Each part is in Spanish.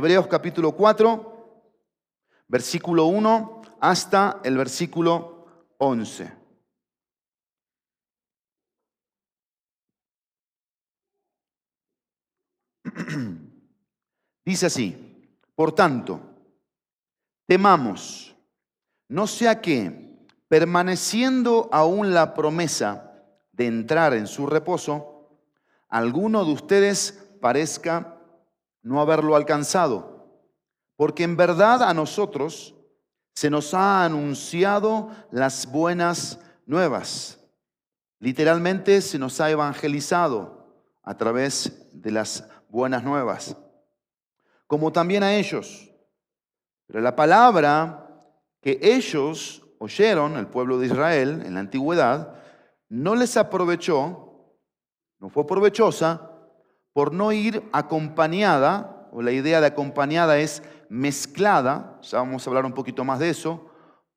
Hebreos capítulo 4, versículo 1 hasta el versículo 11. Dice así, por tanto, temamos, no sea que, permaneciendo aún la promesa de entrar en su reposo, alguno de ustedes parezca no haberlo alcanzado, porque en verdad a nosotros se nos ha anunciado las buenas nuevas. Literalmente se nos ha evangelizado a través de las buenas nuevas, como también a ellos. Pero la palabra que ellos oyeron, el pueblo de Israel, en la antigüedad, no les aprovechó, no fue provechosa, por no ir acompañada, o la idea de acompañada es mezclada, ya vamos a hablar un poquito más de eso,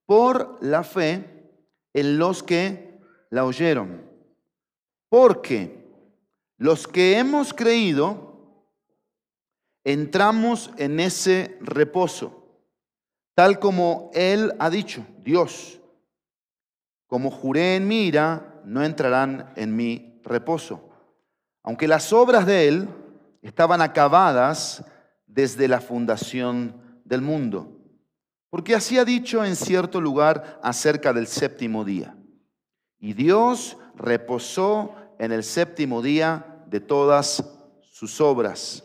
por la fe en los que la oyeron. Porque los que hemos creído, entramos en ese reposo, tal como Él ha dicho, Dios, como juré en mi ira, no entrarán en mi reposo. Aunque las obras de Él estaban acabadas desde la fundación del mundo, porque así ha dicho en cierto lugar acerca del séptimo día. Y Dios reposó en el séptimo día de todas sus obras.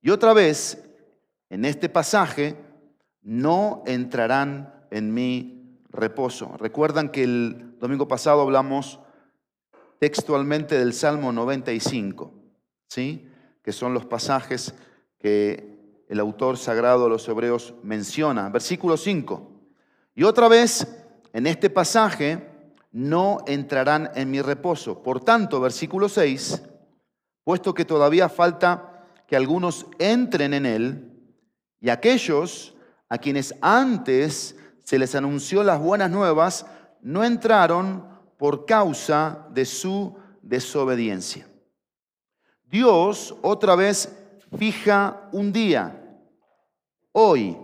Y otra vez, en este pasaje, no entrarán en mi reposo. Recuerdan que el domingo pasado hablamos textualmente del Salmo 95, ¿sí? que son los pasajes que el autor sagrado de los hebreos menciona. Versículo 5. Y otra vez, en este pasaje, no entrarán en mi reposo. Por tanto, versículo 6, puesto que todavía falta que algunos entren en él y aquellos a quienes antes se les anunció las buenas nuevas no entraron por causa de su desobediencia. Dios otra vez fija un día, hoy,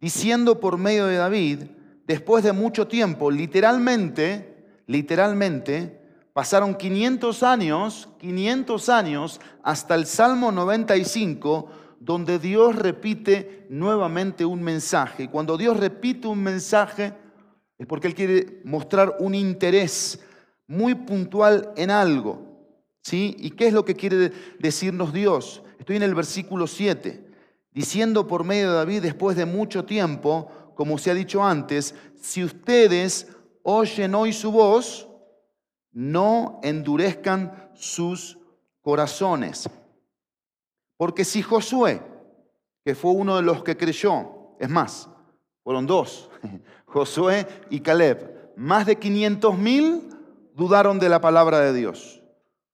diciendo por medio de David, después de mucho tiempo, literalmente, literalmente, Pasaron 500 años, 500 años, hasta el Salmo 95, donde Dios repite nuevamente un mensaje. Cuando Dios repite un mensaje, es porque Él quiere mostrar un interés muy puntual en algo. ¿Sí? ¿Y qué es lo que quiere decirnos Dios? Estoy en el versículo 7, diciendo por medio de David, después de mucho tiempo, como se ha dicho antes, si ustedes oyen hoy su voz, no endurezcan sus corazones. Porque si Josué, que fue uno de los que creyó, es más, fueron dos, Josué y Caleb, más de 500 mil dudaron de la palabra de Dios,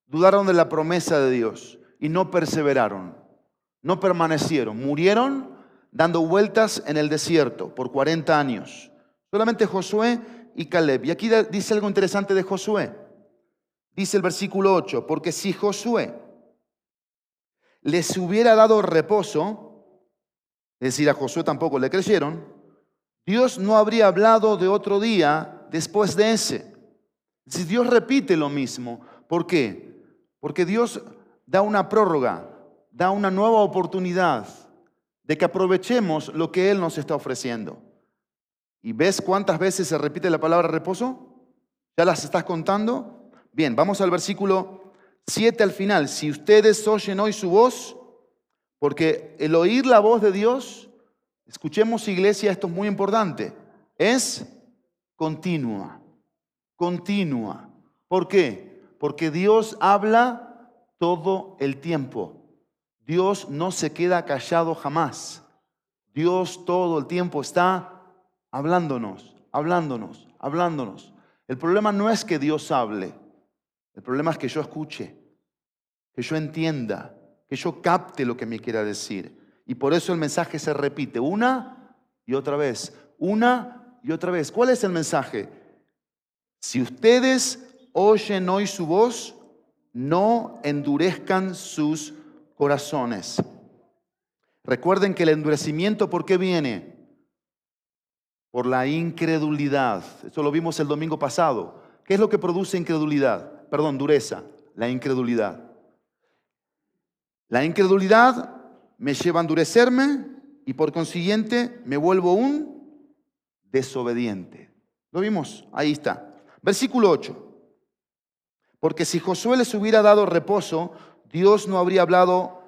dudaron de la promesa de Dios y no perseveraron, no permanecieron, murieron dando vueltas en el desierto por 40 años. Solamente Josué y Caleb. Y aquí dice algo interesante de Josué. Dice el versículo 8, porque si Josué les hubiera dado reposo, es decir, a Josué tampoco le creyeron, Dios no habría hablado de otro día después de ese. Si Dios repite lo mismo, ¿por qué? Porque Dios da una prórroga, da una nueva oportunidad de que aprovechemos lo que Él nos está ofreciendo. ¿Y ves cuántas veces se repite la palabra reposo? ¿Ya las estás contando? Bien, vamos al versículo 7 al final. Si ustedes oyen hoy su voz, porque el oír la voz de Dios, escuchemos iglesia, esto es muy importante, es continua, continua. ¿Por qué? Porque Dios habla todo el tiempo. Dios no se queda callado jamás. Dios todo el tiempo está hablándonos, hablándonos, hablándonos. El problema no es que Dios hable. El problema es que yo escuche, que yo entienda, que yo capte lo que me quiera decir. Y por eso el mensaje se repite una y otra vez, una y otra vez. ¿Cuál es el mensaje? Si ustedes oyen hoy su voz, no endurezcan sus corazones. Recuerden que el endurecimiento, ¿por qué viene? Por la incredulidad. Eso lo vimos el domingo pasado. ¿Qué es lo que produce incredulidad? Perdón, dureza. La incredulidad. La incredulidad me lleva a endurecerme y por consiguiente me vuelvo un desobediente. ¿Lo vimos? Ahí está. Versículo 8. Porque si Josué les hubiera dado reposo, Dios no habría hablado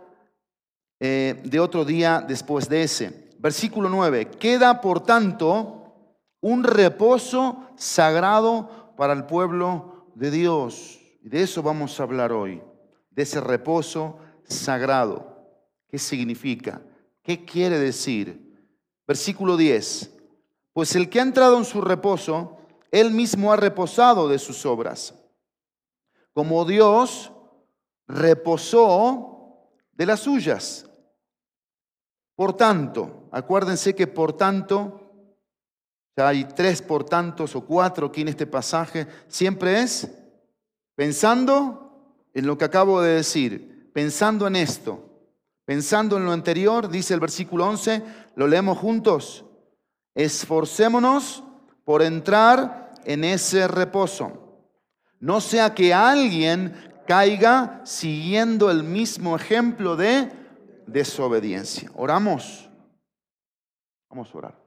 eh, de otro día después de ese. Versículo 9. Queda, por tanto, un reposo sagrado para el pueblo de Dios. Y de eso vamos a hablar hoy, de ese reposo sagrado. ¿Qué significa? ¿Qué quiere decir? Versículo 10. Pues el que ha entrado en su reposo, él mismo ha reposado de sus obras. Como Dios reposó de las suyas. Por tanto, acuérdense que por tanto, ya hay tres por tantos o cuatro aquí en este pasaje, siempre es pensando en lo que acabo de decir, pensando en esto. Pensando en lo anterior, dice el versículo 11, lo leemos juntos. Esforcémonos por entrar en ese reposo. No sea que alguien caiga siguiendo el mismo ejemplo de desobediencia. Oramos. Vamos a orar.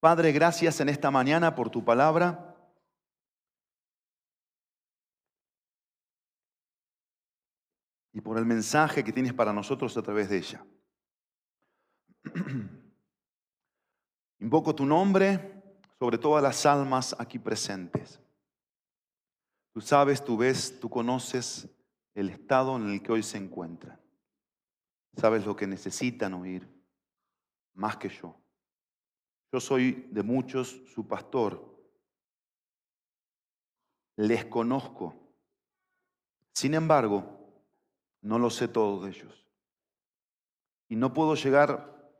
Padre, gracias en esta mañana por tu palabra. Y por el mensaje que tienes para nosotros a través de ella. Invoco tu nombre sobre todas las almas aquí presentes. Tú sabes, tú ves, tú conoces el estado en el que hoy se encuentran. Sabes lo que necesitan oír, más que yo. Yo soy de muchos su pastor. Les conozco. Sin embargo, no lo sé todo de ellos. Y no puedo llegar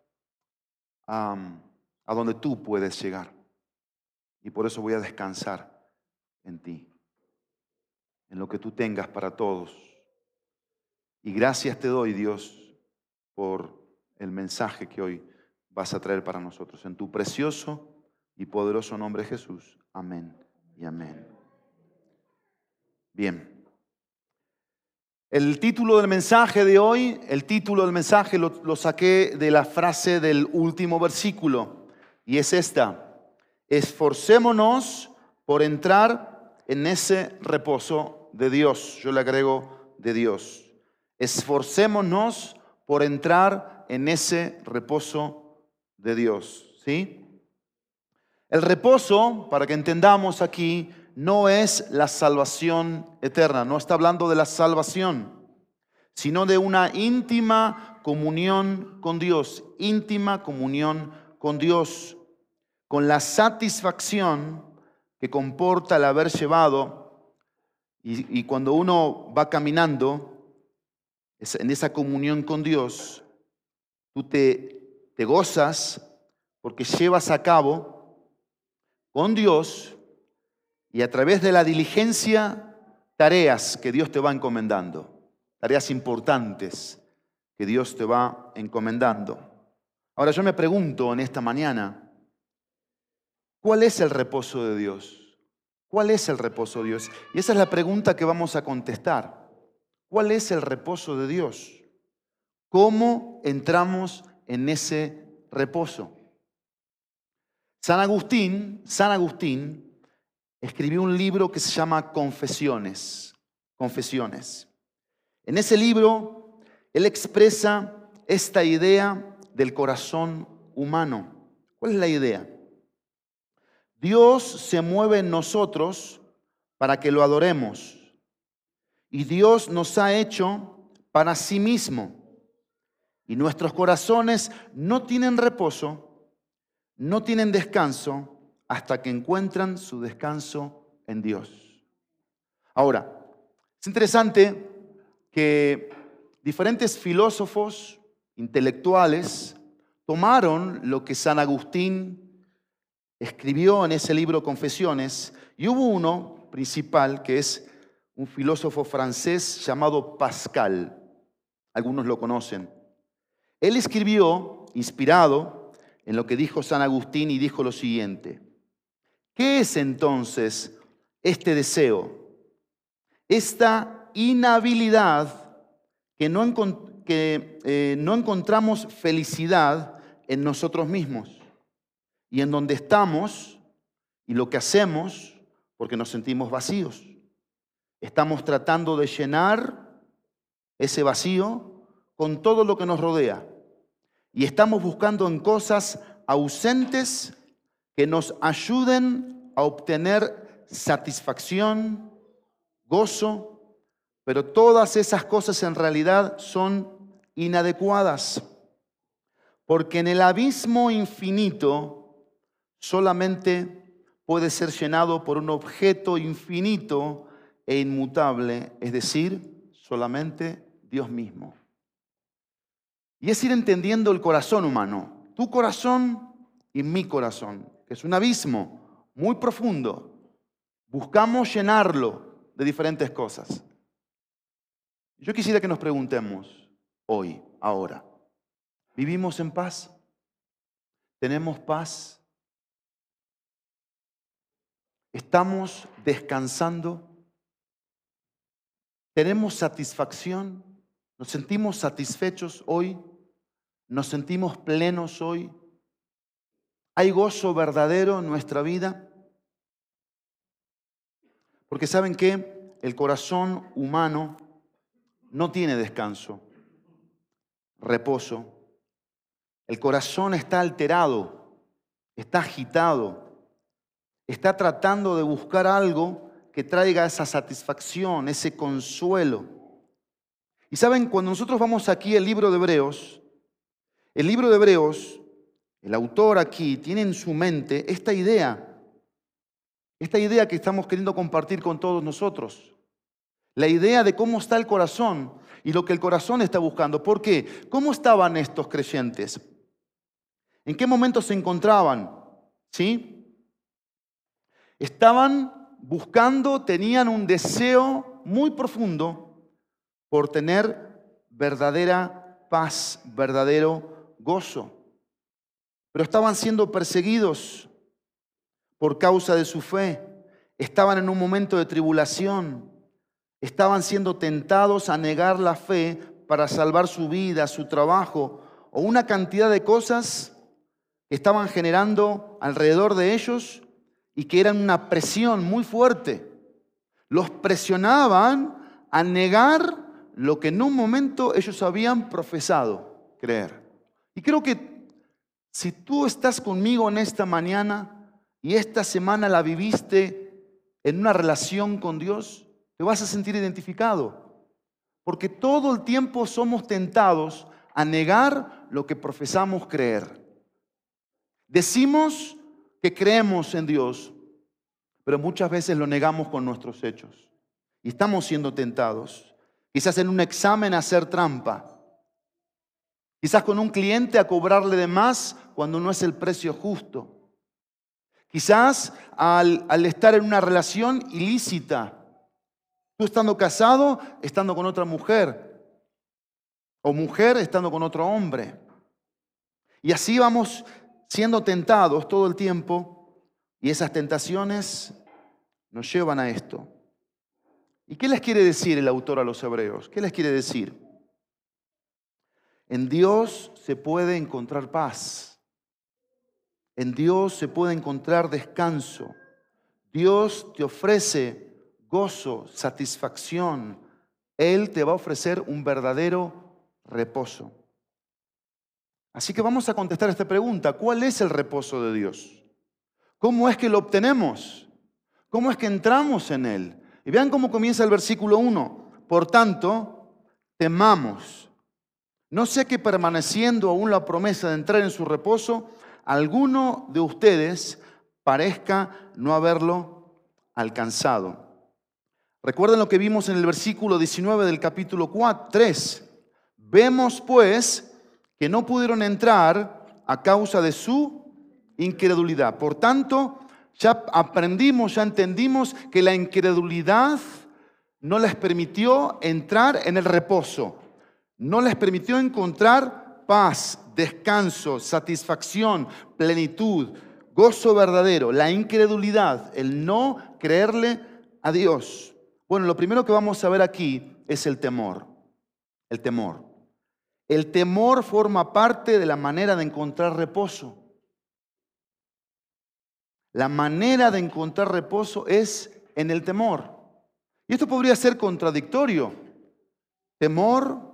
a, a donde tú puedes llegar. Y por eso voy a descansar en ti, en lo que tú tengas para todos. Y gracias te doy, Dios, por el mensaje que hoy vas a traer para nosotros. En tu precioso y poderoso nombre Jesús. Amén y amén. Bien. El título del mensaje de hoy, el título del mensaje lo, saqué de la frase del último versículo y es esta, esforcémonos por entrar en ese reposo de Dios. Yo le agrego de Dios. Esforcémonos por entrar en ese reposo de Dios. ¿Sí? El reposo, para que entendamos aquí, no es la salvación eterna, no está hablando de la salvación, sino de una íntima comunión con Dios, íntima comunión con Dios, con la satisfacción que comporta el haber llevado, y, cuando uno va caminando en esa comunión con Dios, tú te, gozas porque llevas a cabo con Dios y a través de la diligencia tareas que Dios te va encomendando, tareas importantes que Dios te va encomendando. Ahora yo me pregunto en esta mañana, ¿cuál es el reposo de Dios? ¿Cuál es el reposo de Dios? Y esa es la pregunta que vamos a contestar. ¿Cuál es el reposo de Dios? ¿Cómo entramos en ese reposo? San Agustín, San Agustín escribió un libro que se llama Confesiones. Confesiones. En ese libro, él expresa esta idea del corazón humano. ¿Cuál es la idea? Dios se mueve en nosotros para que lo adoremos. Y Dios nos ha hecho para sí mismo. Y nuestros corazones no tienen reposo, no tienen descanso hasta que encuentran su descanso en Dios. Ahora, es interesante que diferentes filósofos intelectuales tomaron lo que San Agustín escribió en ese libro Confesiones y hubo uno principal que es un filósofo francés llamado Pascal. Algunos lo conocen. Él escribió, inspirado en lo que dijo San Agustín, y dijo lo siguiente. ¿Qué es entonces este deseo? Esta inhabilidad que no, eh, no encontramos felicidad en nosotros mismos y en donde estamos y lo que hacemos porque nos sentimos vacíos. Estamos tratando de llenar ese vacío con todo lo que nos rodea y estamos buscando en cosas ausentes que nos ayuden a obtener satisfacción, gozo, pero todas esas cosas en realidad son inadecuadas, porque en el abismo infinito solamente puede ser llenado por un objeto infinito e inmutable, es decir, solamente Dios mismo. Y es ir entendiendo el corazón humano, tu corazón y mi corazón, es un abismo muy profundo. Buscamos llenarlo de diferentes cosas. Yo quisiera que nos preguntemos hoy, ahora, ¿vivimos en paz? ¿Tenemos paz? ¿Estamos descansando? ¿Tenemos satisfacción? ¿Nos sentimos satisfechos hoy? ¿Nos sentimos plenos hoy? ¿Hay gozo verdadero en nuestra vida? Porque saben que el corazón humano no tiene descanso, reposo. El corazón está alterado, está agitado, está tratando de buscar algo que traiga esa satisfacción, ese consuelo. Y saben, cuando nosotros vamos aquí al libro de Hebreos, el libro de Hebreos, el autor aquí tiene en su mente esta idea, esta idea que estamos queriendo compartir con todos nosotros. La idea de cómo está el corazón y lo que el corazón está buscando. ¿Por qué? ¿Cómo estaban estos creyentes? ¿En qué momento se encontraban? ¿Sí? Estaban buscando, tenían un deseo muy profundo por tener verdadera paz, verdadero gozo. Pero estaban siendo perseguidos por causa de su fe. Estaban en un momento de tribulación. Estaban siendo tentados a negar la fe para salvar su vida, su trabajo o una cantidad de cosas que estaban generando alrededor de ellos y que eran una presión muy fuerte. Los presionaban a negar lo que en un momento ellos habían profesado creer. Y creo que si tú estás conmigo en esta mañana y esta semana la viviste en una relación con Dios, te vas a sentir identificado. Porque todo el tiempo somos tentados a negar lo que profesamos creer. Decimos que creemos en Dios, pero muchas veces lo negamos con nuestros hechos. Y estamos siendo tentados. Quizás en un examen hacer trampa. Quizás con un cliente a cobrarle de más cuando no es el precio justo. Quizás al, estar en una relación ilícita. Tú estando casado, estando con otra mujer. O mujer estando con otro hombre. Y así vamos siendo tentados todo el tiempo y esas tentaciones nos llevan a esto. ¿Y qué les quiere decir el autor a los hebreos? ¿Qué les quiere decir? En Dios se puede encontrar paz. En Dios se puede encontrar descanso. Dios te ofrece gozo, satisfacción. Él te va a ofrecer un verdadero reposo. Así que vamos a contestar esta pregunta. ¿Cuál es el reposo de Dios? ¿Cómo es que lo obtenemos? ¿Cómo es que entramos en Él? Y vean cómo comienza el versículo 1. Por tanto, temamos. No sé que permaneciendo aún la promesa de entrar en su reposo, alguno de ustedes parezca no haberlo alcanzado. Recuerden lo que vimos en el versículo 19 del capítulo 4, 3. Vemos pues que no pudieron entrar a causa de su incredulidad. Por tanto, ya aprendimos, ya entendimos que la incredulidad no les permitió entrar en el reposo, no les permitió encontrar paz, descanso, satisfacción, plenitud, gozo verdadero, la incredulidad, el no creerle a Dios. Bueno, lo primero que vamos a ver aquí es el temor, el temor. El temor forma parte de la manera de encontrar reposo. La manera de encontrar reposo es en el temor. Y esto podría ser contradictorio. Temor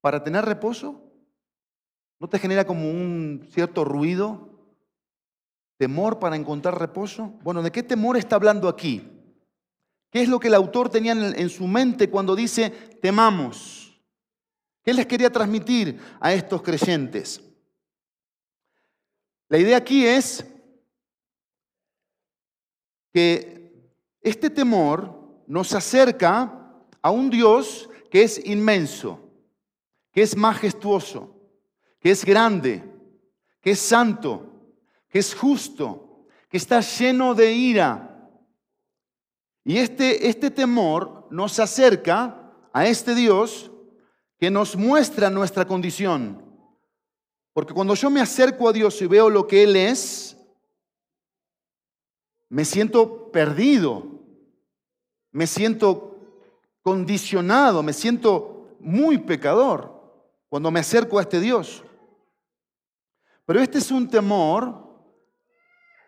para tener reposo. ¿No te genera como un cierto ruido? ¿Temor para encontrar reposo? Bueno, ¿de qué temor está hablando aquí? ¿Qué es lo que el autor tenía en su mente cuando dice temamos? ¿Qué les quería transmitir a estos creyentes? La idea aquí es que este temor nos acerca a un Dios que es inmenso, que es majestuoso, que es grande, que es santo, que es justo, que está lleno de ira. Y este, este temor nos acerca a este Dios que nos muestra nuestra condición. Porque cuando yo me acerco a Dios y veo lo que Él es, me siento perdido, me siento condicionado, me siento muy pecador cuando me acerco a este Dios. Pero este es un temor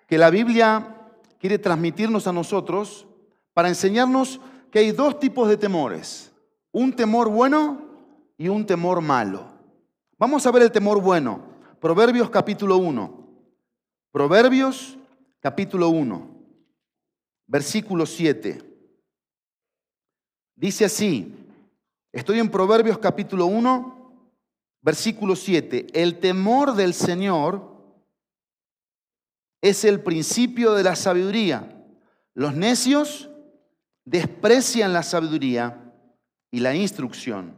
que la Biblia quiere transmitirnos a nosotros para enseñarnos que hay dos tipos de temores, un temor bueno y un temor malo. Vamos a ver el temor bueno, Proverbios capítulo 1. Proverbios capítulo 1 versículo 7. Dice así, estoy en Proverbios capítulo 1, versículo 7. El temor del Señor es el principio de la sabiduría. Los necios desprecian la sabiduría y la instrucción.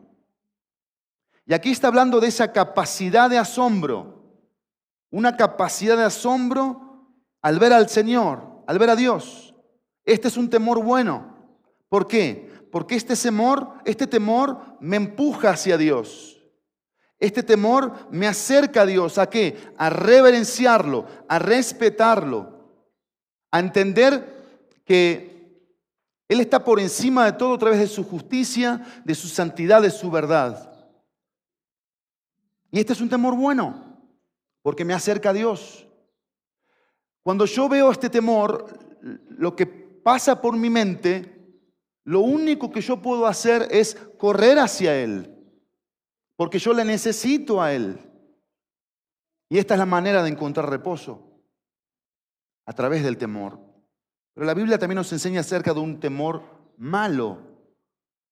Y aquí está hablando de esa capacidad de asombro, una capacidad de asombro al ver al Señor, al ver a Dios. Este es un temor bueno. ¿Por qué? Porque este temor, este temor me empuja hacia Dios. Este temor me acerca a Dios. ¿A qué? A reverenciarlo, a respetarlo, a entender que Él está por encima de todo a través de su justicia, de su santidad, de su verdad. Y este es un temor bueno, porque me acerca a Dios. Cuando yo veo este temor, lo que pasa por mi mente, lo único que yo puedo hacer es correr hacia Él, porque yo le necesito a Él. Y esta es la manera de encontrar reposo, a través del temor. Pero la Biblia también nos enseña acerca de un temor malo.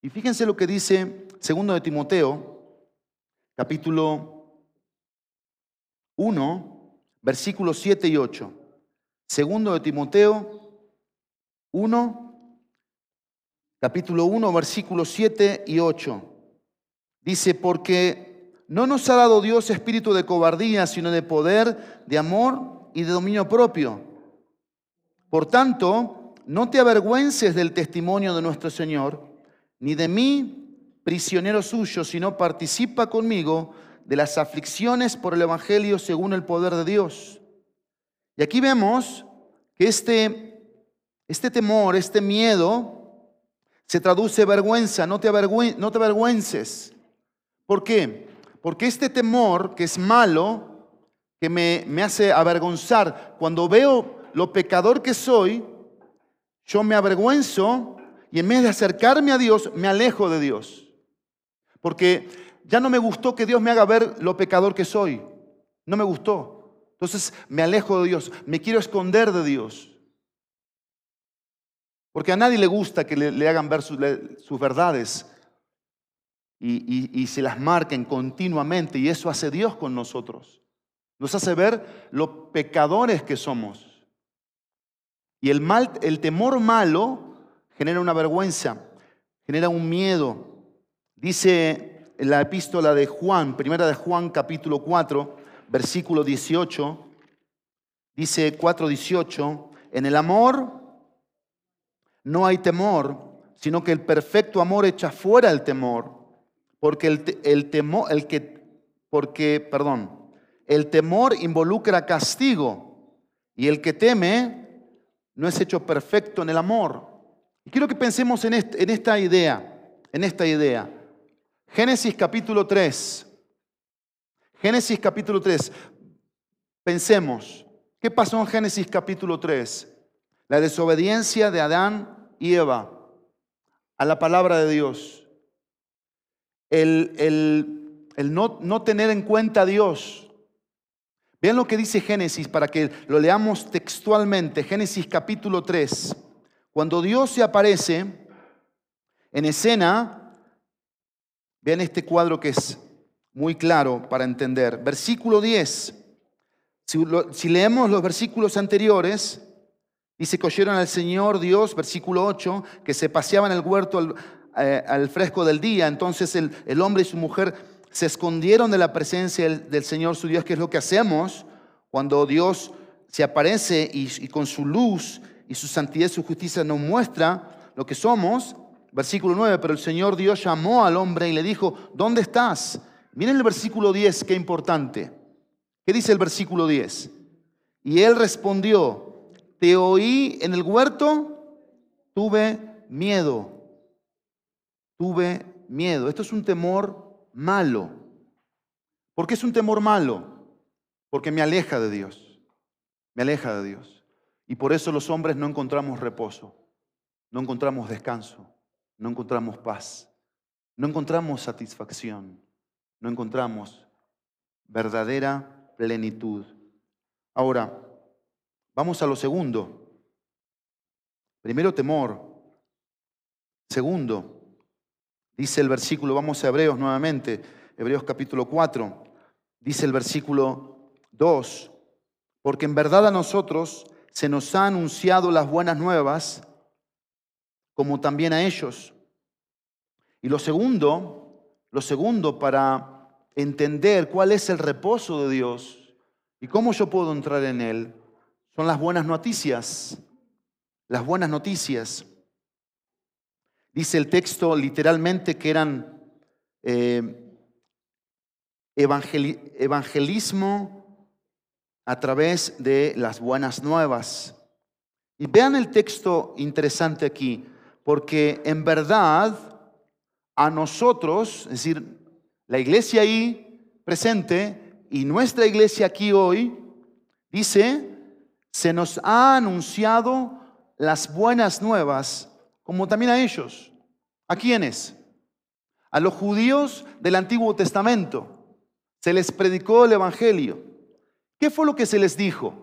Y fíjense lo que dice segundo de Timoteo, capítulo 1, versículos 7 y 8. Segundo de Timoteo 1, capítulo 1, versículos 7 y 8. Dice, porque no nos ha dado Dios espíritu de cobardía, sino de poder, de amor y de dominio propio. Por tanto, no te avergüences del testimonio de nuestro Señor, ni de mí, prisionero suyo, sino participa conmigo de las aflicciones por el Evangelio según el poder de Dios. Y aquí vemos que este este temor, este miedo, se traduce vergüenza, no te, no te avergüences. ¿Por qué? Porque este temor, que es malo, que me, me hace avergonzar, cuando veo lo pecador que soy, yo me avergüenzo y en vez de acercarme a Dios, me alejo de Dios. Porque ya no me gustó que Dios me haga ver lo pecador que soy. No me gustó. Entonces me alejo de Dios, me quiero esconder de Dios. Porque a nadie le gusta que le, hagan ver sus, verdades y, se las marquen continuamente. Y eso hace Dios con nosotros. Nos hace ver lo pecadores que somos. Y el, mal, el temor malo genera una vergüenza, genera un miedo. Dice la epístola de Juan, primera de Juan capítulo 4, versículo 18, dice 4.18, en el amor no hay temor, sino que el perfecto amor echa fuera el temor, porque el, el temor, el que, porque, perdón, el temor involucra castigo y el que teme no es hecho perfecto en el amor. Y quiero que pensemos en, en esta idea, en esta idea. Génesis capítulo 3. Génesis capítulo 3. Pensemos, ¿qué pasó en Génesis capítulo 3? La desobediencia de Adán y Eva a la palabra de Dios. El, el, no, no tener en cuenta a Dios. Vean lo que dice Génesis para que lo leamos textualmente. Génesis capítulo 3. Cuando Dios se aparece en escena, vean este cuadro que es muy claro para entender. Versículo 10. Si, leemos los versículos anteriores, dice que oyeron al Señor Dios, versículo 8, que se paseaba en el huerto al, eh, fresco del día. Entonces el, hombre y su mujer se escondieron de la presencia del, Señor su Dios, que es lo que hacemos cuando Dios se aparece y, y con su luz y su santidad y su justicia nos muestra lo que somos. Versículo 9, pero el Señor Dios llamó al hombre y le dijo, ¿dónde estás? Miren el versículo 10, qué importante. ¿Qué dice el versículo 10? Y él respondió, te oí en el huerto, tuve miedo. Tuve miedo. Esto es un temor malo. ¿Por qué es un temor malo? Porque me aleja de Dios. Me aleja de Dios. Y por eso los hombres no encontramos reposo, no encontramos descanso, no encontramos paz, no encontramos satisfacción no encontramos verdadera plenitud. Ahora, vamos a lo segundo. Primero, temor. Segundo, dice el versículo, vamos a Hebreos nuevamente, Hebreos capítulo 4, dice el versículo 2, porque en verdad a nosotros se nos ha anunciado las buenas nuevas, como también a ellos. Y lo segundo, lo segundo, para entender cuál es el reposo de Dios y cómo yo puedo entrar en él, son las buenas noticias. Las buenas noticias. Dice el texto literalmente que eran eh, evangelismo a través de las buenas nuevas. Y vean el texto interesante aquí, porque en verdad a nosotros, es decir, la iglesia ahí presente y nuestra iglesia aquí hoy, dice, se nos ha anunciado las buenas nuevas, como también a ellos. ¿A quiénes? A los judíos del Antiguo Testamento. Se les predicó el Evangelio. ¿Qué fue lo que se les dijo?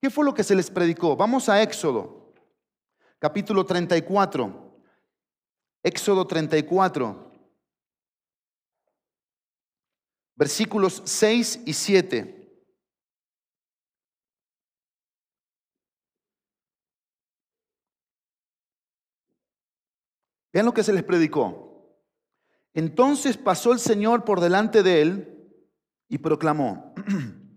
¿Qué fue lo que se les predicó? Vamos a Éxodo, capítulo 34. Éxodo 34, versículos 6 y 7. Vean lo que se les predicó. Entonces pasó el Señor por delante de él y proclamó,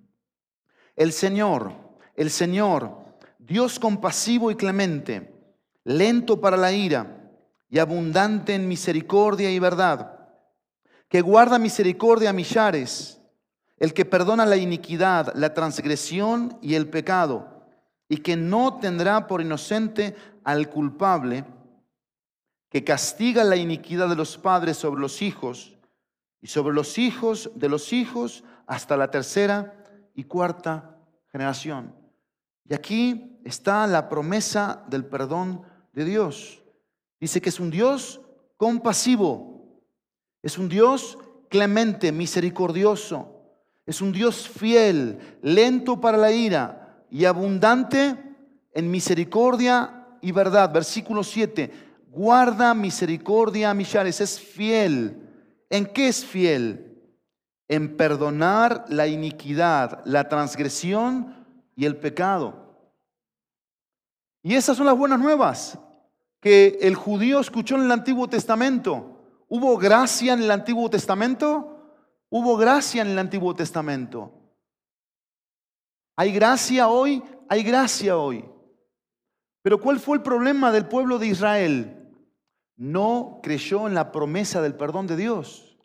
el Señor, el Señor, Dios compasivo y clemente, lento para la ira y abundante en misericordia y verdad, que guarda misericordia a millares, el que perdona la iniquidad, la transgresión y el pecado, y que no tendrá por inocente al culpable, que castiga la iniquidad de los padres sobre los hijos y sobre los hijos de los hijos hasta la tercera y cuarta generación. Y aquí está la promesa del perdón de Dios. Dice que es un Dios compasivo, es un Dios clemente, misericordioso, es un Dios fiel, lento para la ira y abundante en misericordia y verdad. Versículo 7, guarda misericordia a millares, es fiel. ¿En qué es fiel? En perdonar la iniquidad, la transgresión y el pecado. Y esas son las buenas nuevas que el judío escuchó en el Antiguo Testamento. ¿Hubo gracia en el Antiguo Testamento? Hubo gracia en el Antiguo Testamento. ¿Hay gracia hoy? Hay gracia hoy. Pero ¿cuál fue el problema del pueblo de Israel? No creyó en la promesa del perdón de Dios.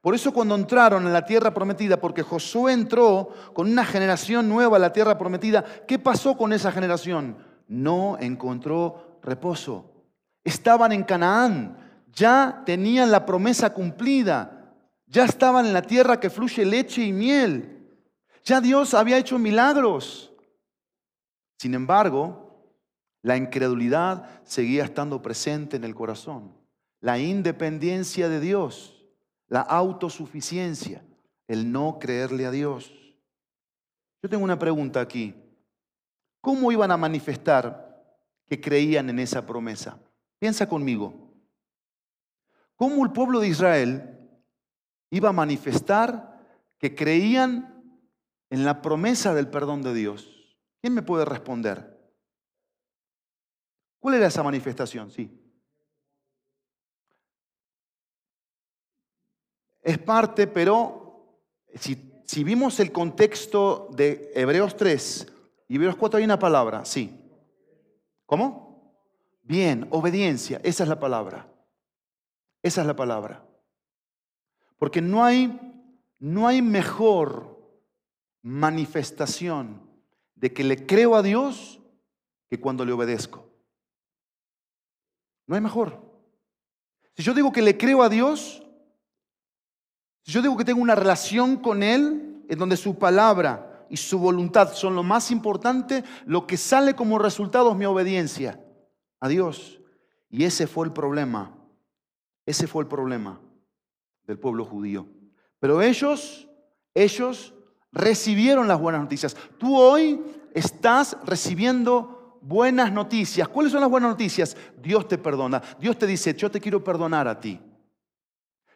Por eso cuando entraron en la tierra prometida, porque Josué entró con una generación nueva a la tierra prometida, ¿qué pasó con esa generación? No encontró reposo. Estaban en Canaán, ya tenían la promesa cumplida, ya estaban en la tierra que fluye leche y miel, ya Dios había hecho milagros. Sin embargo, la incredulidad seguía estando presente en el corazón, la independencia de Dios la autosuficiencia, el no creerle a Dios. Yo tengo una pregunta aquí. ¿Cómo iban a manifestar que creían en esa promesa? Piensa conmigo. ¿Cómo el pueblo de Israel iba a manifestar que creían en la promesa del perdón de Dios? ¿Quién me puede responder? ¿Cuál era esa manifestación? Sí. es parte, pero si, vimos el contexto de Hebreos 3 y Hebreos 4 hay una palabra, sí. ¿Cómo? Bien, obediencia, esa es la palabra. Esa es la palabra. Porque no hay, no hay mejor manifestación de que le creo a Dios que cuando le obedezco. No hay mejor. Si yo digo que le creo a Dios, si yo digo que tengo una relación con Él, en donde su palabra y su voluntad son lo más importante, lo que sale como resultado es mi obediencia a Dios. Y ese fue el problema. Ese fue el problema del pueblo judío. Pero ellos, ellos recibieron las buenas noticias. Tú hoy estás recibiendo buenas noticias. ¿Cuáles son las buenas noticias? Dios te perdona. Dios te dice, yo te quiero perdonar a ti.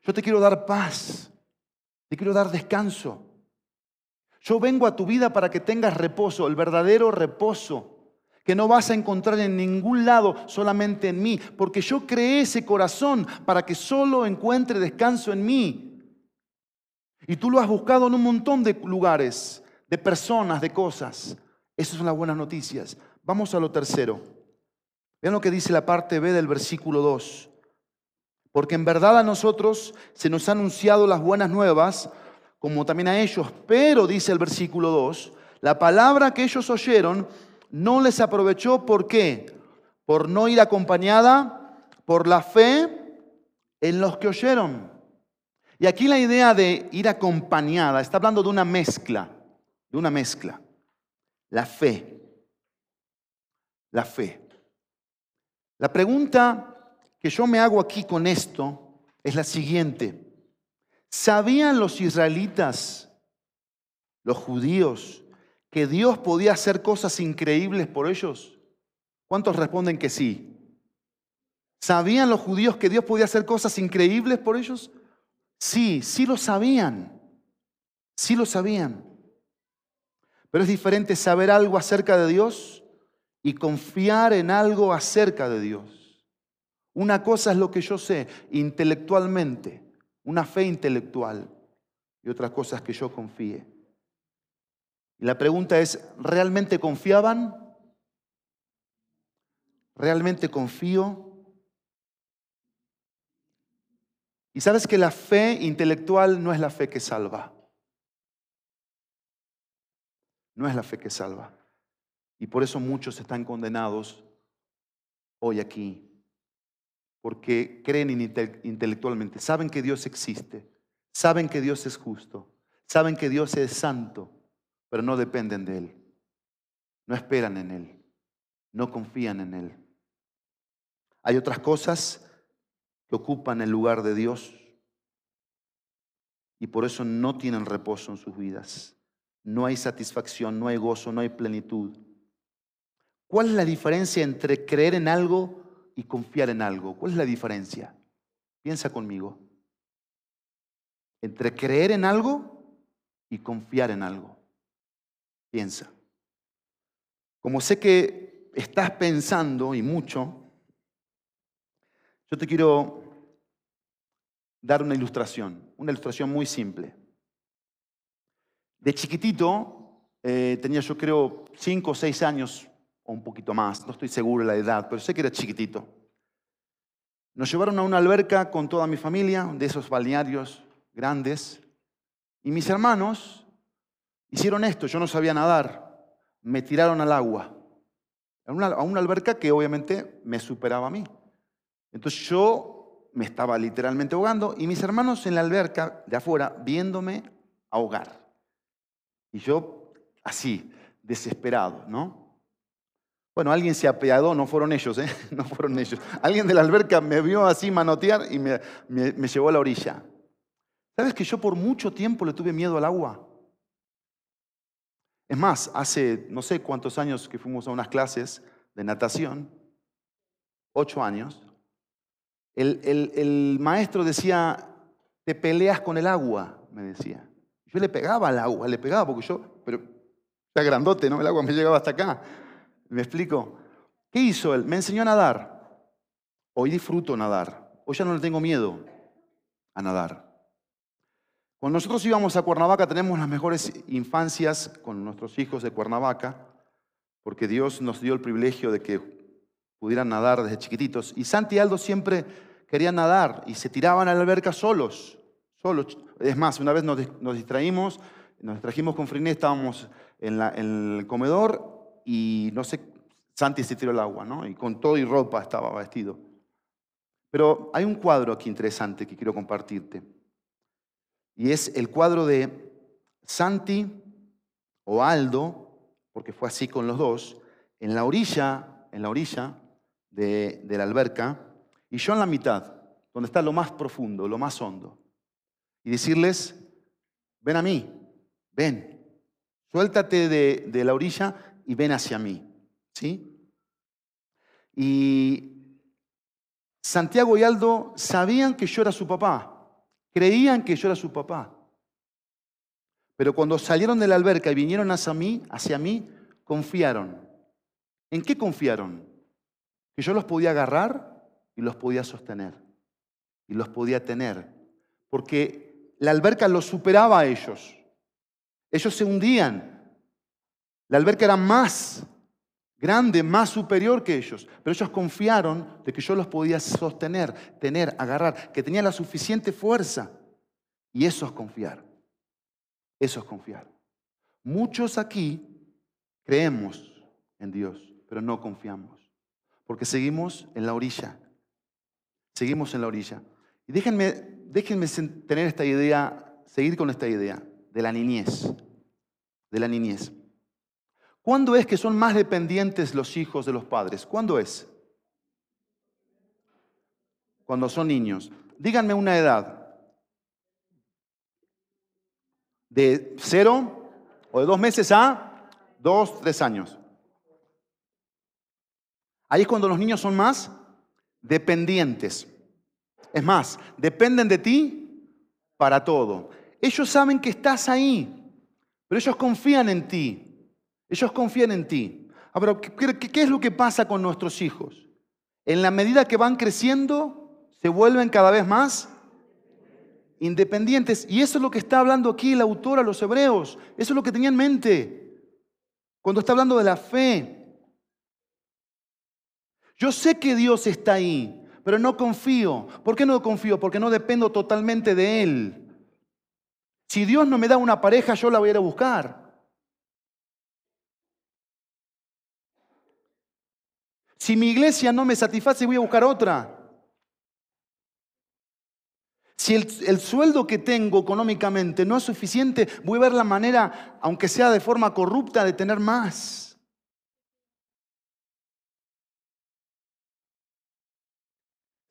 Yo te quiero dar paz. Te quiero dar descanso. Yo vengo a tu vida para que tengas reposo, el verdadero reposo, que no vas a encontrar en ningún lado, solamente en mí, porque yo creé ese corazón para que solo encuentre descanso en mí. Y tú lo has buscado en un montón de lugares, de personas, de cosas. Esas son las buenas noticias. Vamos a lo tercero. Vean lo que dice la parte B del versículo 2. Porque en verdad a nosotros se nos han anunciado las buenas nuevas, como también a ellos. Pero, dice el versículo 2, la palabra que ellos oyeron no les aprovechó. ¿Por qué? Por no ir acompañada por la fe en los que oyeron. Y aquí la idea de ir acompañada está hablando de una mezcla, de una mezcla. La fe. La fe. La pregunta que yo me hago aquí con esto es la siguiente. ¿Sabían los israelitas, los judíos, que Dios podía hacer cosas increíbles por ellos? ¿Cuántos responden que sí? ¿Sabían los judíos que Dios podía hacer cosas increíbles por ellos? Sí, sí lo sabían. Sí lo sabían. Pero es diferente saber algo acerca de Dios y confiar en algo acerca de Dios. Una cosa es lo que yo sé intelectualmente, una fe intelectual, y otra cosa es que yo confíe. Y la pregunta es, ¿realmente confiaban? ¿Realmente confío? Y sabes que la fe intelectual no es la fe que salva. No es la fe que salva. Y por eso muchos están condenados hoy aquí porque creen intelectualmente, saben que Dios existe, saben que Dios es justo, saben que Dios es santo, pero no dependen de Él, no esperan en Él, no confían en Él. Hay otras cosas que ocupan el lugar de Dios y por eso no tienen reposo en sus vidas. No hay satisfacción, no hay gozo, no hay plenitud. ¿Cuál es la diferencia entre creer en algo y confiar en algo. ¿Cuál es la diferencia? Piensa conmigo. Entre creer en algo y confiar en algo. Piensa. Como sé que estás pensando y mucho, yo te quiero dar una ilustración, una ilustración muy simple. De chiquitito, eh, tenía yo creo cinco o seis años, o un poquito más, no estoy seguro de la edad, pero sé que era chiquitito. Nos llevaron a una alberca con toda mi familia, de esos balnearios grandes, y mis hermanos hicieron esto, yo no sabía nadar, me tiraron al agua, a una, a una alberca que obviamente me superaba a mí. Entonces yo me estaba literalmente ahogando y mis hermanos en la alberca de afuera viéndome ahogar. Y yo así, desesperado, ¿no? Bueno, alguien se apeadó, no fueron ellos, ¿eh? No fueron ellos. Alguien de la alberca me vio así manotear y me, me llevó a la orilla. ¿Sabes que yo por mucho tiempo le tuve miedo al agua? Es más, hace no sé cuántos años que fuimos a unas clases de natación, ocho años, el, el, el maestro decía, te peleas con el agua, me decía. Yo le pegaba al agua, le pegaba porque yo, pero está grandote, ¿no? El agua me llegaba hasta acá. ¿Me explico? ¿Qué hizo él? Me enseñó a nadar. Hoy disfruto nadar. Hoy ya no le tengo miedo a nadar. Cuando nosotros íbamos a Cuernavaca tenemos las mejores infancias con nuestros hijos de Cuernavaca, porque Dios nos dio el privilegio de que pudieran nadar desde chiquititos. Y Santi y Aldo siempre querían nadar y se tiraban a la alberca solos, solos. Es más, una vez nos, distraímos, nos distrajimos con Friné, estábamos en, en el comedor y no sé, Santi se tiró el agua, ¿no? Y con todo y ropa estaba vestido. Pero hay un cuadro aquí interesante que quiero compartirte. Y es el cuadro de Santi o Aldo, porque fue así con los dos, en la orilla, en la orilla de, la alberca, y yo en la mitad, donde está lo más profundo, lo más hondo. Y decirles, ven a mí, ven, suéltate de la orilla y ven hacia mí. ¿Sí? Y Santiago y Aldo sabían que yo era su papá, creían que yo era su papá. Pero cuando salieron de la alberca y vinieron hacia mí, hacia mí, confiaron. ¿En qué confiaron? Que yo los podía agarrar y los podía sostener y los podía tener, porque la alberca los superaba a ellos. Ellos se hundían, la alberca era más grande, más superior que ellos, pero ellos confiaron de que yo los podía sostener, tener, agarrar, que tenía la suficiente fuerza. Y eso es confiar. Eso es confiar. Muchos aquí creemos en Dios, pero no confiamos, porque seguimos en la orilla. Seguimos en la orilla. Y déjenme, déjenme tener esta idea, seguir con esta idea de la niñez, de la niñez. ¿Cuándo es que son más dependientes los hijos de los padres? ¿Cuándo es? Cuando son niños. Díganme una edad. De cero o de dos meses a dos, tres años. Ahí es cuando los niños son más dependientes. Es más, dependen de ti para todo. Ellos saben que estás ahí, pero ellos confían en ti. Ellos confían en ti. Ahora, ¿qué, es lo que pasa con nuestros hijos? En la medida que van creciendo, se vuelven cada vez más independientes. Y eso es lo que está hablando aquí el autor a los hebreos. Eso es lo que tenía en mente cuando está hablando de la fe. Yo sé que Dios está ahí, pero no confío. ¿Por qué no confío? Porque no dependo totalmente de Él. Si Dios no me da una pareja, yo la voy a ir a buscar. Si mi iglesia no me satisface, voy a buscar otra. Si el, sueldo que tengo económicamente no es suficiente, voy a ver la manera, aunque sea de forma corrupta, de tener más.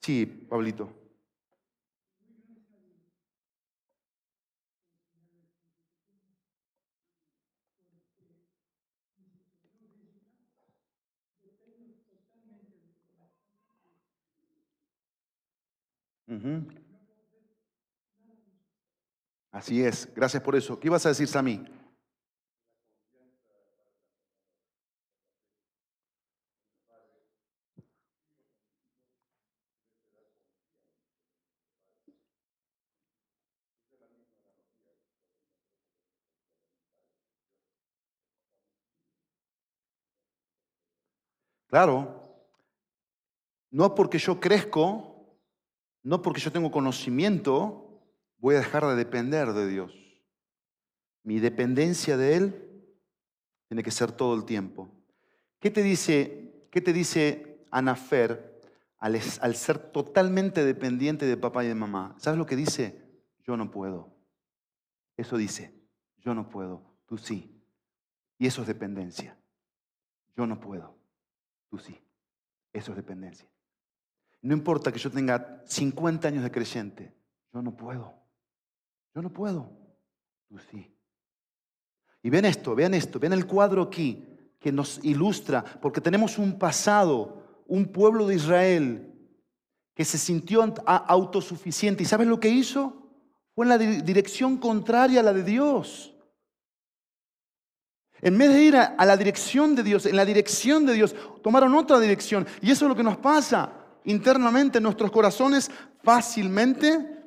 Sí, Pablito. Así es, gracias por eso. ¿Qué ibas a decir, Sammy? Claro, no porque yo crezco no porque yo tengo conocimiento, voy a dejar de depender de Dios. Mi dependencia de Él tiene que ser todo el tiempo. ¿Qué te dice, qué te dice Anafer al, al ser totalmente dependiente de papá y de mamá? ¿Sabes lo que dice? Yo no puedo. Eso dice, yo no puedo, tú sí. Y eso es dependencia. Yo no puedo, tú sí. Eso es dependencia. No importa que yo tenga 50 años de creyente, yo no puedo. Yo no puedo, tú sí. Y ven esto, vean esto, vean el cuadro aquí que nos ilustra, porque tenemos un pasado, un pueblo de Israel que se sintió autosuficiente. ¿Y sabes lo que hizo? Fue en la dirección contraria a la de Dios. En vez de ir a, la dirección de Dios, en la dirección de Dios, tomaron otra dirección. Y eso es lo que nos pasa internamente. Nuestros corazones fácilmente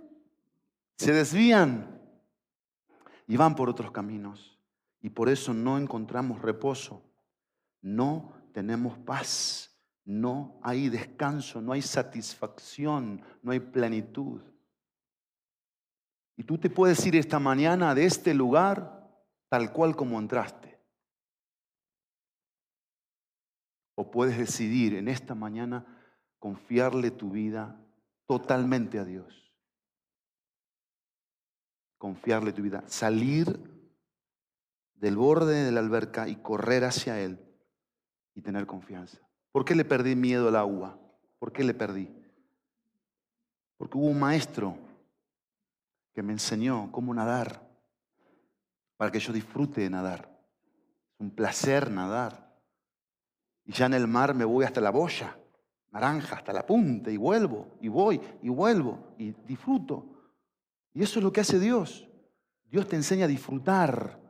se desvían y van por otros caminos. Y por eso no encontramos reposo. No tenemos paz. No hay descanso, no hay satisfacción, no hay plenitud. Y tú te puedes ir esta mañana de este lugar tal cual como entraste. O puedes decidir en esta mañana confiarle tu vida totalmente a Dios. Confiarle tu vida. Salir del borde de la alberca y correr hacia Él y tener confianza. ¿Por qué le perdí miedo al agua? ¿Por qué le perdí? Porque hubo un maestro que me enseñó cómo nadar, para que yo disfrute de nadar. Es un placer nadar. Y ya en el mar me voy hasta la boya, naranja, hasta la punta, y vuelvo, y voy, y vuelvo, y disfruto. Y eso es lo que hace Dios. Dios te enseña a disfrutar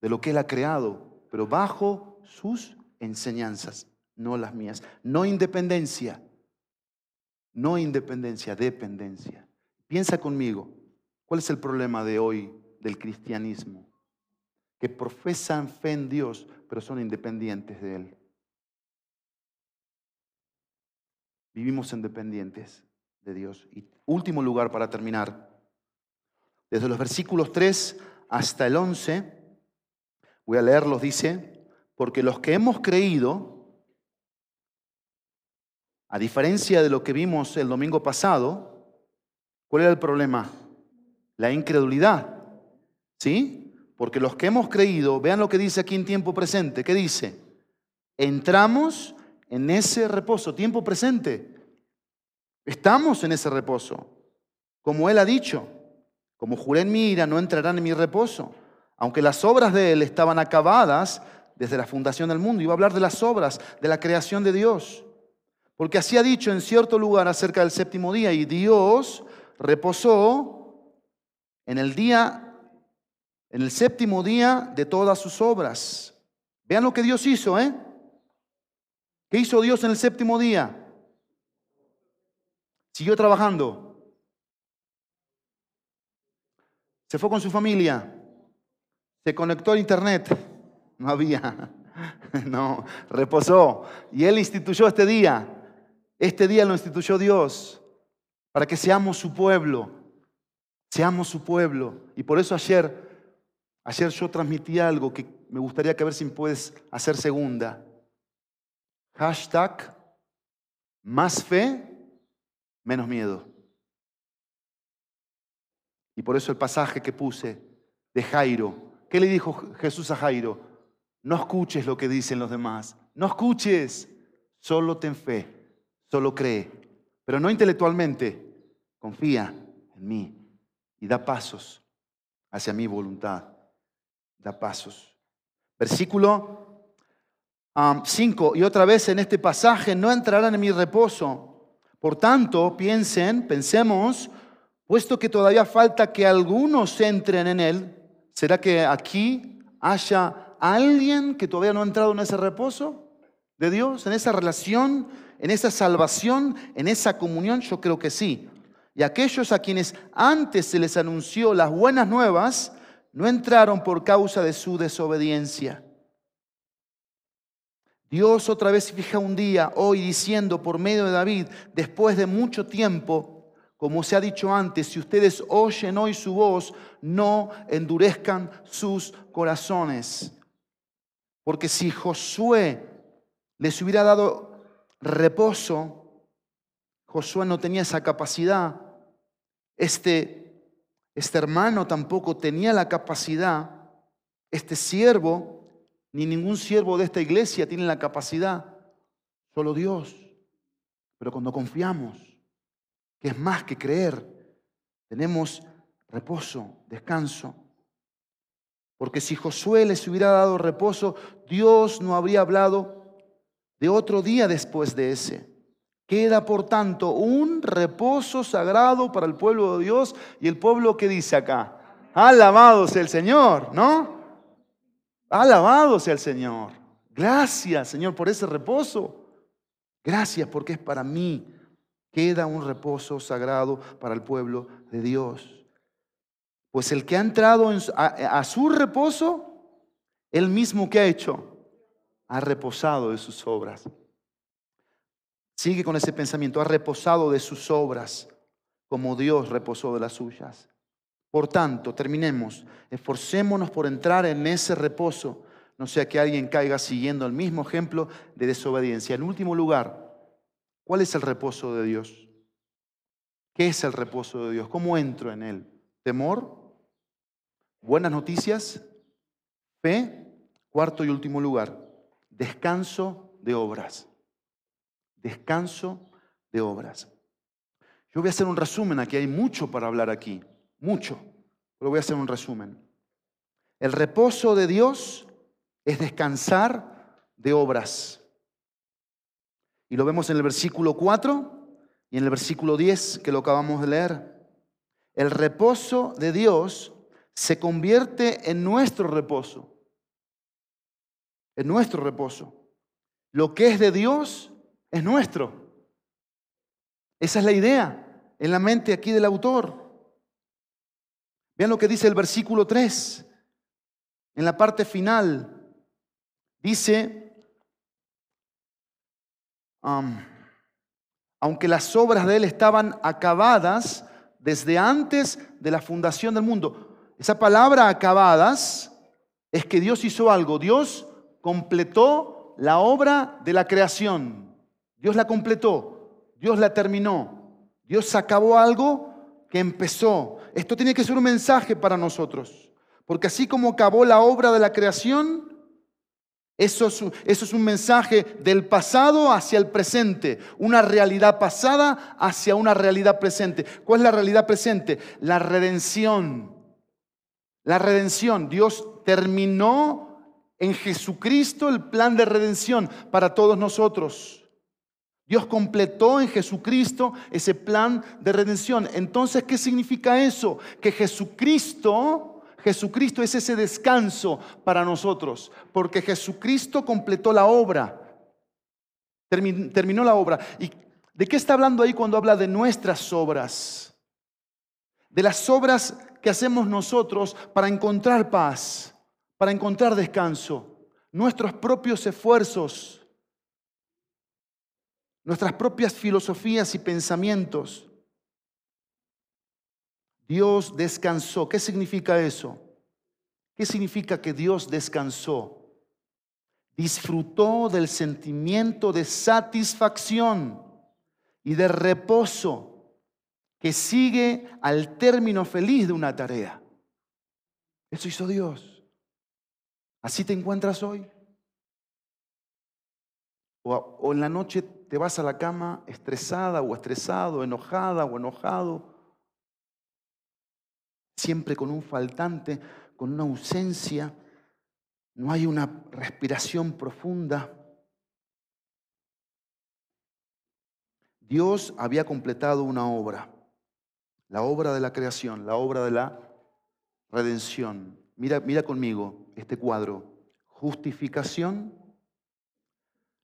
de lo que Él ha creado, pero bajo sus enseñanzas, no las mías. No independencia, no independencia, dependencia. Piensa conmigo, ¿Cuál es el problema de hoy del cristianismo? Que profesan fe en Dios, pero son independientes de Él. Vivimos independientes de Dios. Y último lugar para terminar. Desde los versículos 3 hasta el 11, voy a leerlos, dice, porque los que hemos creído, a diferencia de lo que vimos el domingo pasado, ¿cuál era el problema? la incredulidad. ¿Sí? Porque los que hemos creído, vean lo que dice aquí en tiempo presente. ¿Qué dice? Entramos en ese reposo, tiempo presente. Estamos en ese reposo. Como Él ha dicho, como juré en mi ira, no entrarán en mi reposo. Aunque las obras de Él estaban acabadas desde la fundación del mundo. Iba a hablar de las obras, de la creación de Dios. Porque así ha dicho en cierto lugar acerca del séptimo día. Y Dios reposó en el día, en el séptimo día de todas sus obras. Vean lo que Dios hizo, ¿eh? ¿Qué hizo Dios en el séptimo día? Siguió trabajando. Se fue con su familia. Se conectó al internet. No había. No, reposó. Y Él instituyó este día. Este día lo instituyó Dios para que seamos su pueblo. Seamos su pueblo. Y por eso ayer, ayer yo transmití algo que me gustaría que a ver si puedes hacer segunda. Hashtag más fe, menos miedo. Y por eso el pasaje que puse de Jairo. ¿Qué le dijo Jesús a Jairo? No escuches lo que dicen los demás. No escuches. Solo ten fe. Solo cree. Pero no intelectualmente. Confía en mí y da pasos hacia mi voluntad. Da pasos. Versículo 5. y otra vez en este pasaje, no entrarán en mi reposo. Por tanto, piensen, pensemos, puesto que todavía falta que algunos entren en él, ¿será que aquí haya alguien que todavía no ha entrado en ese reposo de Dios, en esa relación, en esa salvación, en esa comunión? Yo creo que sí. Y aquellos a quienes antes se les anunció las buenas nuevas, no entraron por causa de su desobediencia. Dios otra vez fija un día, hoy diciendo por medio de David, después de mucho tiempo, como se ha dicho antes, si ustedes oyen hoy su voz, no endurezcan sus corazones. Porque si Josué les hubiera dado reposo, Josué no tenía esa capacidad. Este, este hermano tampoco tenía la capacidad. Este siervo, ni ningún siervo de esta iglesia tiene la capacidad. Solo Dios. Pero cuando confiamos, que es más que creer, tenemos reposo, descanso. Porque si Josué les hubiera dado reposo, Dios no habría hablado de otro día después de ese. Queda, por tanto, un reposo sagrado para el pueblo de Dios y el pueblo que dice acá, alabado sea el Señor, ¿no? Alabado sea el Señor. Gracias, Señor, por ese reposo. Gracias porque es para mí. Queda un reposo sagrado para el pueblo de Dios. Pues el que ha entrado a su reposo, el mismo que ha hecho, ha reposado de sus obras. Sigue con ese pensamiento, ha reposado de sus obras como Dios reposó de las suyas. Por tanto, terminemos, esforcémonos por entrar en ese reposo, no sea que alguien caiga siguiendo el mismo ejemplo de desobediencia. En último lugar, ¿cuál es el reposo de Dios? ¿Qué es el reposo de Dios? ¿Cómo entro en él? ¿Temor? ¿Buenas noticias? ¿Fe? Cuarto y último lugar, descanso de obras descanso de obras. Yo voy a hacer un resumen, aquí hay mucho para hablar aquí, mucho, pero voy a hacer un resumen. El reposo de Dios es descansar de obras. Y lo vemos en el versículo 4 y en el versículo 10 que lo acabamos de leer. El reposo de Dios se convierte en nuestro reposo. En nuestro reposo. Lo que es de Dios es nuestro. Esa es la idea en la mente aquí del autor. Vean lo que dice el versículo 3. En la parte final dice, aunque las obras de él estaban acabadas desde antes de la fundación del mundo. Esa palabra acabadas es que Dios hizo algo. Dios completó la obra de la creación. Dios la completó, Dios la terminó, Dios acabó algo que empezó. Esto tiene que ser un mensaje para nosotros, porque así como acabó la obra de la creación, eso es, un mensaje del pasado hacia el presente, una realidad pasada hacia una realidad presente. ¿Cuál es la realidad presente? La redención. La redención. Dios terminó en Jesucristo el plan de redención para todos nosotros. Dios completó en Jesucristo ese plan de redención. Entonces, ¿qué significa eso? Que Jesucristo, Jesucristo es ese descanso para nosotros, porque Jesucristo completó la obra, terminó la obra. ¿Y de qué está hablando ahí cuando habla de nuestras obras? De las obras que hacemos nosotros para encontrar paz, para encontrar descanso, nuestros propios esfuerzos nuestras propias filosofías y pensamientos. Dios descansó. ¿Qué significa eso? ¿Qué significa que Dios descansó? Disfrutó del sentimiento de satisfacción y de reposo que sigue al término feliz de una tarea. Eso hizo Dios. ¿Así te encuentras hoy? O, en la noche te vas a la cama estresada o estresado, enojada o enojado, siempre con un faltante, con una ausencia, no hay una respiración profunda. Dios había completado una obra, la obra de la creación, la obra de la redención. Mira, mira conmigo este cuadro. Justificación,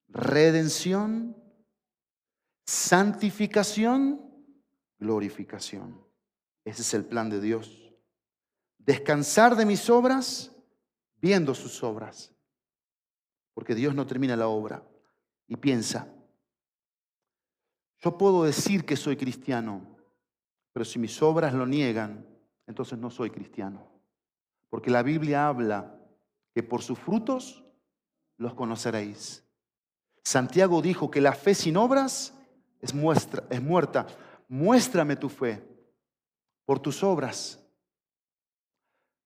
redención, santificación, glorificación. Ese es el plan de Dios. Descansar de mis obras viendo sus obras. Porque Dios no termina la obra. Y piensa, yo puedo decir que soy cristiano, Pero si mis obras lo niegan, entonces no soy cristiano. Porque la Biblia habla que por sus frutos los conoceréis. Santiago dijo que la fe sin obras es, es muerta. Muéstrame tu fe por tus obras.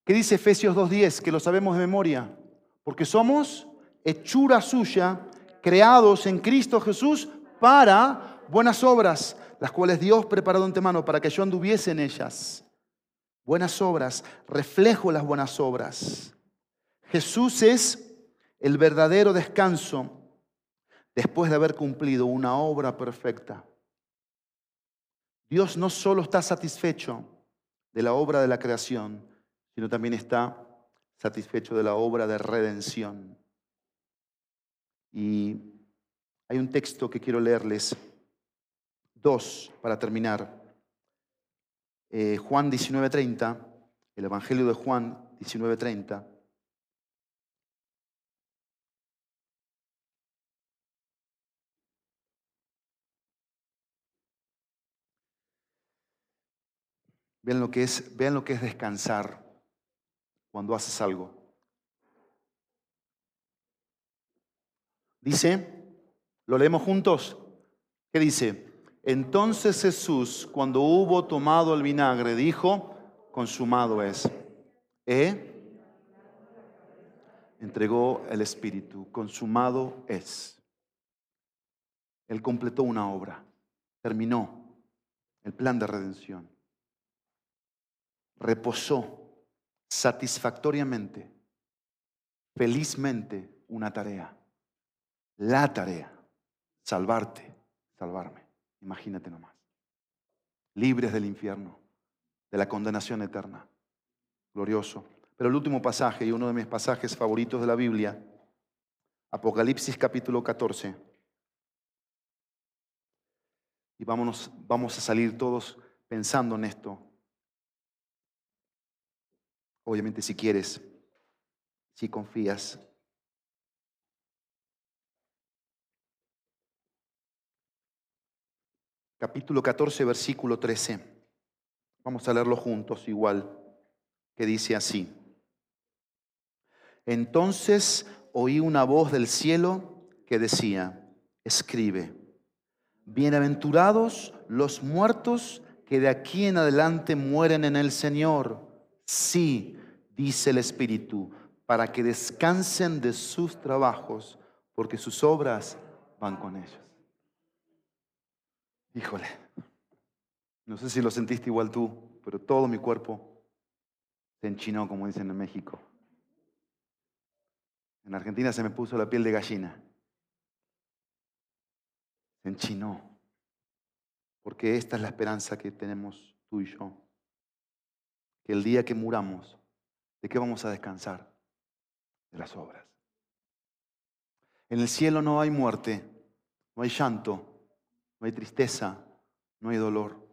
¿Qué dice Efesios 2.10? Que lo sabemos de memoria. Porque somos hechura suya, creados en Cristo Jesús para buenas obras, las cuales Dios preparó de antemano para que yo anduviese en ellas. Buenas obras, reflejo las buenas obras. Jesús es el verdadero descanso después de haber cumplido una obra perfecta. Dios no solo está satisfecho de la obra de la creación, sino también está satisfecho de la obra de redención. Y hay un texto que quiero leerles, dos para terminar. Eh, Juan 19:30, el Evangelio de Juan 19:30. Vean lo que es, vean lo que es descansar cuando haces algo. Dice, lo leemos juntos. ¿Qué dice? Entonces Jesús, cuando hubo tomado el vinagre, dijo, consumado es. ¿Eh? Entregó el Espíritu, consumado es. Él completó una obra, terminó el plan de redención reposó satisfactoriamente, felizmente una tarea. La tarea, salvarte, salvarme. Imagínate nomás. Libres del infierno, de la condenación eterna. Glorioso. Pero el último pasaje y uno de mis pasajes favoritos de la Biblia, Apocalipsis capítulo 14. Y vámonos, vamos a salir todos pensando en esto. Obviamente si quieres, si confías. Capítulo 14, versículo 13. Vamos a leerlo juntos igual, que dice así. Entonces oí una voz del cielo que decía, escribe, bienaventurados los muertos que de aquí en adelante mueren en el Señor. Sí, dice el Espíritu, para que descansen de sus trabajos, porque sus obras van con ellos. Híjole, no sé si lo sentiste igual tú, pero todo mi cuerpo se enchinó, como dicen en México. En Argentina se me puso la piel de gallina. Se enchinó. Porque esta es la esperanza que tenemos tú y yo que el día que muramos, ¿de qué vamos a descansar? De las obras. En el cielo no hay muerte, no hay llanto, no hay tristeza, no hay dolor.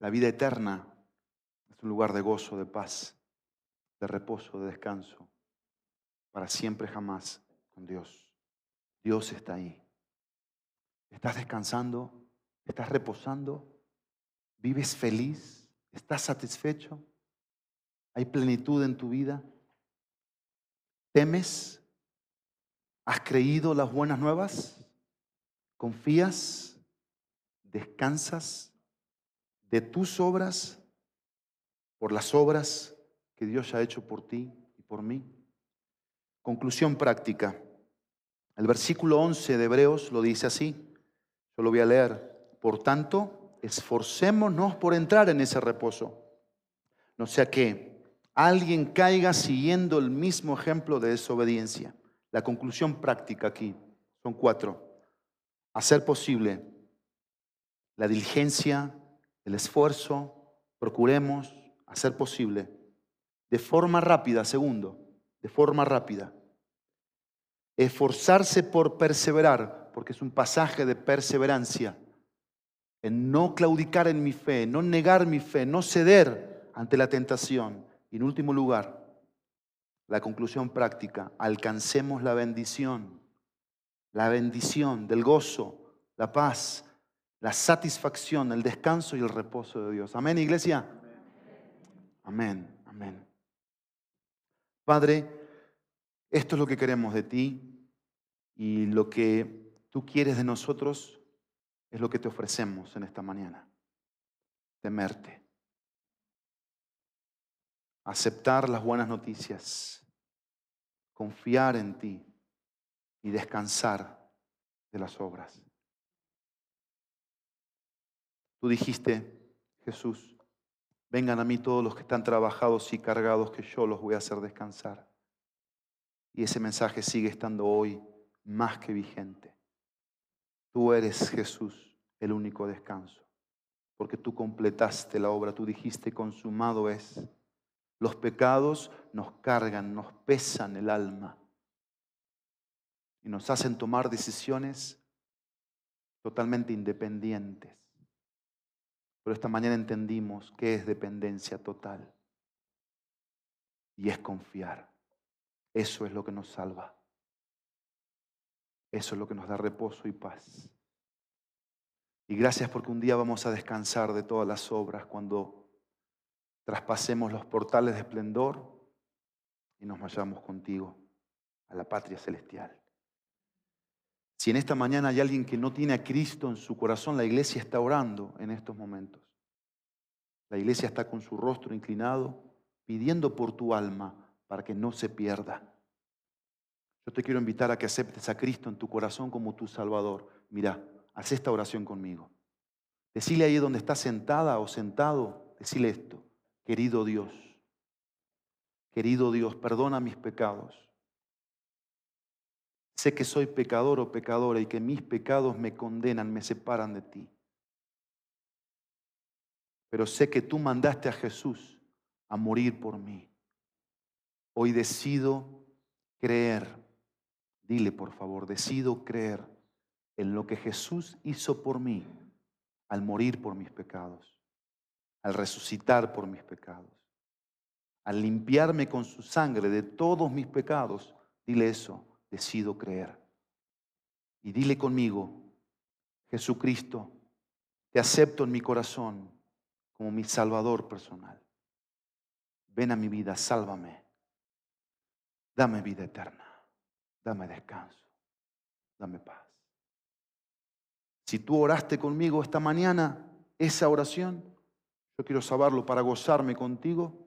La vida eterna es un lugar de gozo, de paz, de reposo, de descanso, para siempre jamás con Dios. Dios está ahí. ¿Estás descansando? ¿Estás reposando? ¿Vives feliz? ¿Estás satisfecho? ¿Hay plenitud en tu vida? ¿Temes? ¿Has creído las buenas nuevas? ¿Confías? ¿Descansas de tus obras por las obras que Dios ha hecho por ti y por mí? Conclusión práctica. El versículo 11 de Hebreos lo dice así. Yo lo voy a leer. Por tanto, esforcémonos por entrar en ese reposo. No sea que alguien caiga siguiendo el mismo ejemplo de desobediencia. La conclusión práctica aquí son cuatro. Hacer posible la diligencia, el esfuerzo, procuremos hacer posible de forma rápida, segundo, de forma rápida. Esforzarse por perseverar, porque es un pasaje de perseverancia en no claudicar en mi fe, no negar mi fe, no ceder ante la tentación. Y en último lugar, la conclusión práctica, alcancemos la bendición, la bendición del gozo, la paz, la satisfacción, el descanso y el reposo de Dios. Amén, iglesia. Amén, amén. Padre, esto es lo que queremos de ti y lo que tú quieres de nosotros es lo que te ofrecemos en esta mañana. Temerte. Aceptar las buenas noticias. Confiar en ti y descansar de las obras. Tú dijiste, Jesús, vengan a mí todos los que están trabajados y cargados, que yo los voy a hacer descansar. Y ese mensaje sigue estando hoy más que vigente. Tú eres Jesús, el único descanso, porque tú completaste la obra, tú dijiste, consumado es. Los pecados nos cargan, nos pesan el alma y nos hacen tomar decisiones totalmente independientes. Pero esta mañana entendimos que es dependencia total. Y es confiar. Eso es lo que nos salva. Eso es lo que nos da reposo y paz. Y gracias porque un día vamos a descansar de todas las obras cuando traspasemos los portales de esplendor y nos vayamos contigo a la patria celestial. Si en esta mañana hay alguien que no tiene a Cristo en su corazón, la iglesia está orando en estos momentos. La iglesia está con su rostro inclinado, pidiendo por tu alma para que no se pierda. Yo te quiero invitar a que aceptes a Cristo en tu corazón como tu Salvador. Mira, haz esta oración conmigo. Decile ahí donde estás sentada o sentado, decile esto. Querido Dios, querido Dios, perdona mis pecados. Sé que soy pecador o pecadora y que mis pecados me condenan, me separan de ti. Pero sé que tú mandaste a Jesús a morir por mí. Hoy decido creer. Dile por favor, decido creer en lo que Jesús hizo por mí al morir por mis pecados, al resucitar por mis pecados, al limpiarme con su sangre de todos mis pecados. Dile eso decido creer. Y dile conmigo, Jesucristo, te acepto en mi corazón como mi Salvador personal. Ven a mi vida, sálvame. Dame vida eterna. Dame descanso. Dame paz. Si tú oraste conmigo esta mañana, esa oración, yo quiero saberlo para gozarme contigo,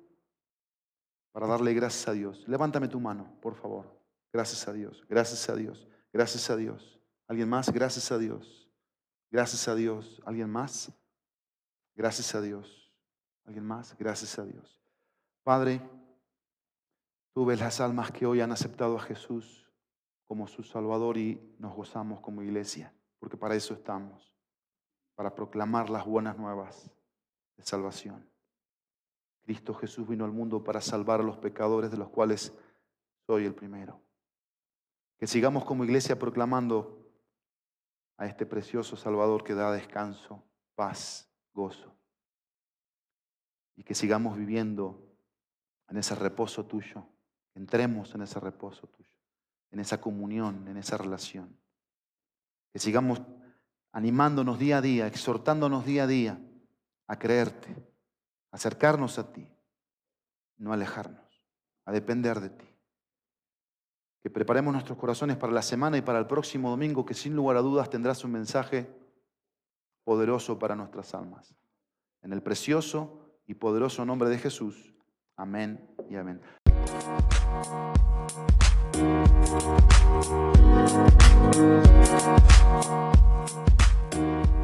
para darle gracias a Dios. Levántame tu mano, por favor. Gracias a Dios, gracias a Dios, gracias a Dios. ¿Alguien más? Gracias a Dios. Gracias a Dios. ¿Alguien más? Gracias a Dios. ¿Alguien más? Gracias a Dios. Padre, tú ves las almas que hoy han aceptado a Jesús como su Salvador y nos gozamos como iglesia, porque para eso estamos, para proclamar las buenas nuevas de salvación. Cristo Jesús vino al mundo para salvar a los pecadores de los cuales soy el primero. Que sigamos como iglesia proclamando a este precioso Salvador que da descanso, paz, gozo. Y que sigamos viviendo en ese reposo tuyo. Entremos en ese reposo tuyo, en esa comunión, en esa relación. Que sigamos animándonos día a día, exhortándonos día a día a creerte, a acercarnos a ti, no alejarnos, a depender de ti que preparemos nuestros corazones para la semana y para el próximo domingo, que sin lugar a dudas tendrás un mensaje poderoso para nuestras almas. En el precioso y poderoso nombre de Jesús. Amén y amén. Thank you.